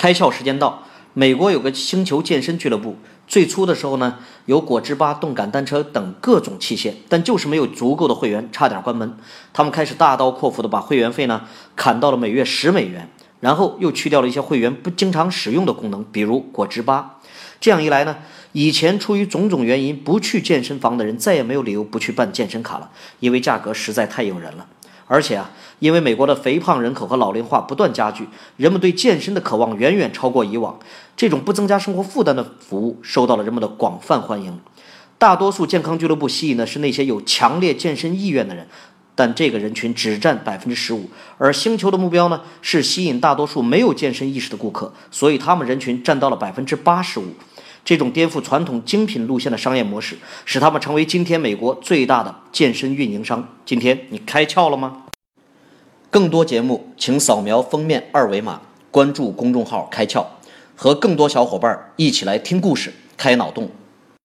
开窍时间到，美国有个星球健身俱乐部。最初的时候呢，有果汁吧、动感单车等各种器械，但就是没有足够的会员，差点关门。他们开始大刀阔斧的把会员费呢砍到了每月十美元，然后又去掉了一些会员不经常使用的功能，比如果汁吧。这样一来呢，以前出于种种原因不去健身房的人，再也没有理由不去办健身卡了，因为价格实在太诱人了。而且啊，因为美国的肥胖人口和老龄化不断加剧，人们对健身的渴望远远超过以往。这种不增加生活负担的服务受到了人们的广泛欢迎。大多数健康俱乐部吸引的是那些有强烈健身意愿的人，但这个人群只占百分之十五。而星球的目标呢，是吸引大多数没有健身意识的顾客，所以他们人群占到了百分之八十五。这种颠覆传统精品路线的商业模式，使他们成为今天美国最大的健身运营商。今天你开窍了吗？更多节目，请扫描封面二维码，关注公众号“开窍”，和更多小伙伴一起来听故事、开脑洞。